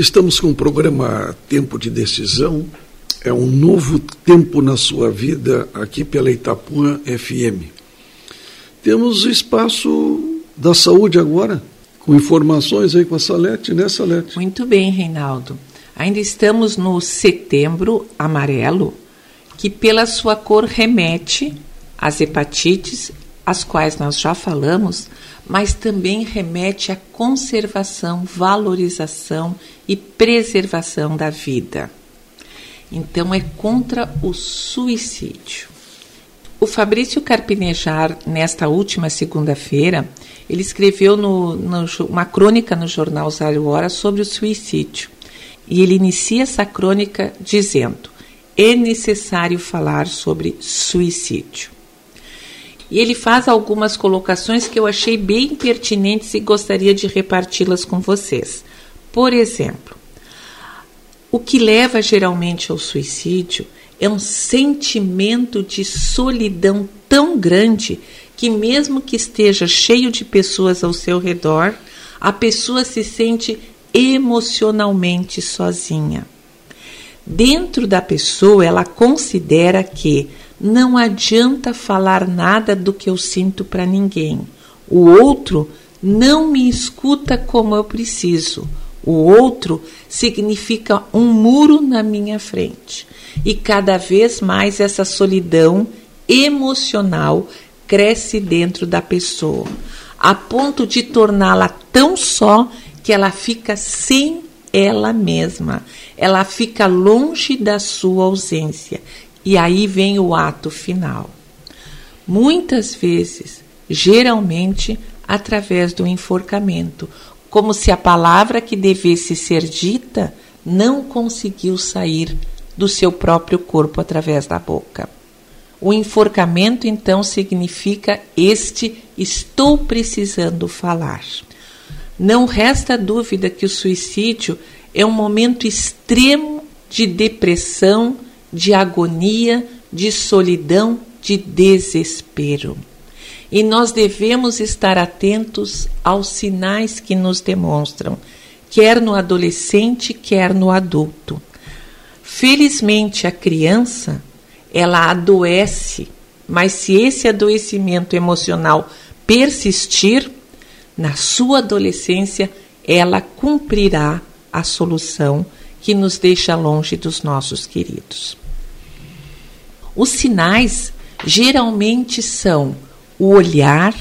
Estamos com o programa Tempo de Decisão. É um novo tempo na sua vida aqui pela Itapuã FM. Temos o espaço da saúde agora, com informações aí com a Salete, né, Salete? Muito bem, Reinaldo. Ainda estamos no setembro amarelo, que pela sua cor remete às hepatites, as quais nós já falamos, mas também remete à conservação, valorização e preservação da vida. Então é contra o suicídio. O Fabrício Carpinejar, nesta última segunda-feira, ele escreveu no, no, uma crônica no jornal Zero Hora sobre o suicídio. E ele inicia essa crônica dizendo: é necessário falar sobre suicídio. E ele faz algumas colocações que eu achei bem pertinentes e gostaria de reparti-las com vocês. Por exemplo, o que leva geralmente ao suicídio é um sentimento de solidão tão grande que, mesmo que esteja cheio de pessoas ao seu redor, a pessoa se sente emocionalmente sozinha. Dentro da pessoa, ela considera que não adianta falar nada do que eu sinto para ninguém. O outro não me escuta como eu preciso. O outro significa um muro na minha frente. E cada vez mais essa solidão emocional cresce dentro da pessoa, a ponto de torná-la tão só que ela fica sem ela mesma. Ela fica longe da sua ausência e aí vem o ato final. Muitas vezes, geralmente, através do enforcamento, como se a palavra que devesse ser dita não conseguiu sair do seu próprio corpo através da boca. O enforcamento então significa este estou precisando falar. Não resta dúvida que o suicídio é um momento extremo de depressão, de agonia, de solidão, de desespero. E nós devemos estar atentos aos sinais que nos demonstram, quer no adolescente, quer no adulto. Felizmente, a criança, ela adoece, mas se esse adoecimento emocional persistir, na sua adolescência, ela cumprirá a solução que nos deixa longe dos nossos queridos. Os sinais geralmente são o olhar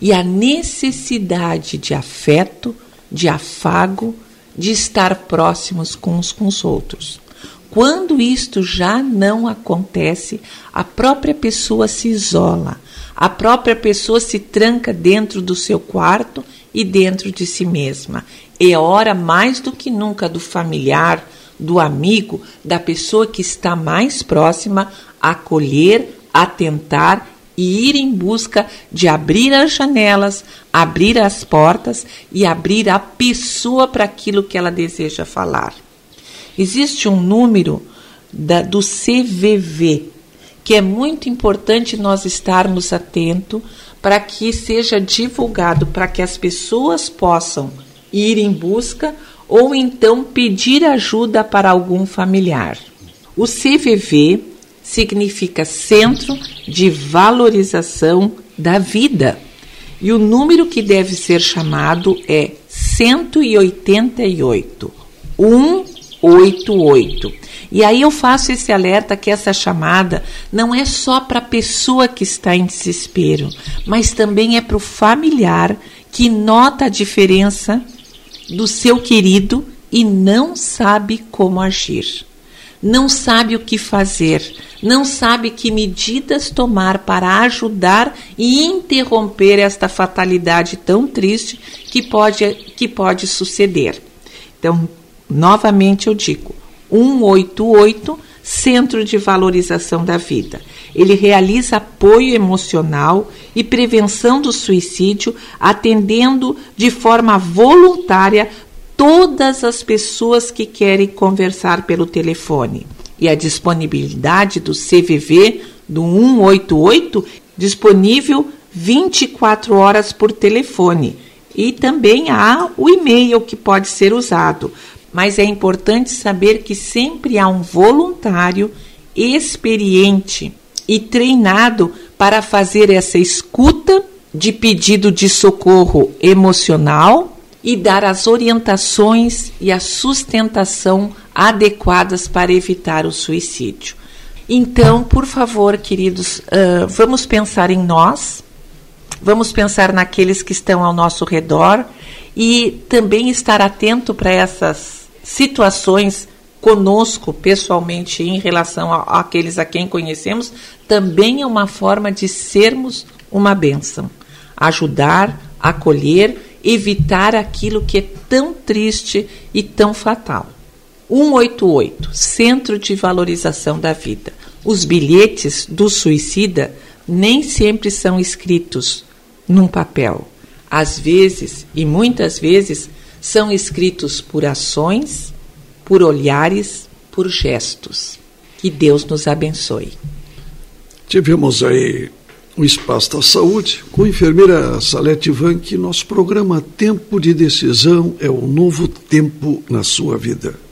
e a necessidade de afeto, de afago, de estar próximos com uns com os outros. Quando isto já não acontece, a própria pessoa se isola, a própria pessoa se tranca dentro do seu quarto e dentro de si mesma. É hora mais do que nunca do familiar, do amigo, da pessoa que está mais próxima, acolher, atentar e ir em busca de abrir as janelas, abrir as portas e abrir a pessoa para aquilo que ela deseja falar. Existe um número da, do CVV que é muito importante nós estarmos atentos para que seja divulgado, para que as pessoas possam ir em busca ou então pedir ajuda para algum familiar. O CVV significa Centro de Valorização da Vida e o número que deve ser chamado é 188 188. E aí eu faço esse alerta que essa chamada não é só para a pessoa que está em desespero, mas também é para o familiar que nota a diferença do seu querido e não sabe como agir. Não sabe o que fazer, não sabe que medidas tomar para ajudar e interromper esta fatalidade tão triste que pode, que pode suceder. Então, novamente eu digo: 188 Centro de Valorização da Vida. Ele realiza apoio emocional e prevenção do suicídio, atendendo de forma voluntária todas as pessoas que querem conversar pelo telefone. E a disponibilidade do CVV do 188 disponível 24 horas por telefone. E também há o e-mail que pode ser usado mas é importante saber que sempre há um voluntário experiente e treinado para fazer essa escuta de pedido de socorro emocional e dar as orientações e a sustentação adequadas para evitar o suicídio. Então, por favor, queridos, uh, vamos pensar em nós, vamos pensar naqueles que estão ao nosso redor e também estar atento para essas situações conosco pessoalmente em relação àqueles a quem conhecemos, também é uma forma de sermos uma bênção. Ajudar, acolher, evitar aquilo que é tão triste e tão fatal. 188 Centro de Valorização da Vida. Os bilhetes do suicida nem sempre são escritos num papel. Às vezes, e muitas vezes, são escritos por ações, por olhares, por gestos. Que Deus nos abençoe. Tivemos aí o Espaço da Saúde com a enfermeira Salete Van, que nosso programa Tempo de Decisão é o novo tempo na sua vida.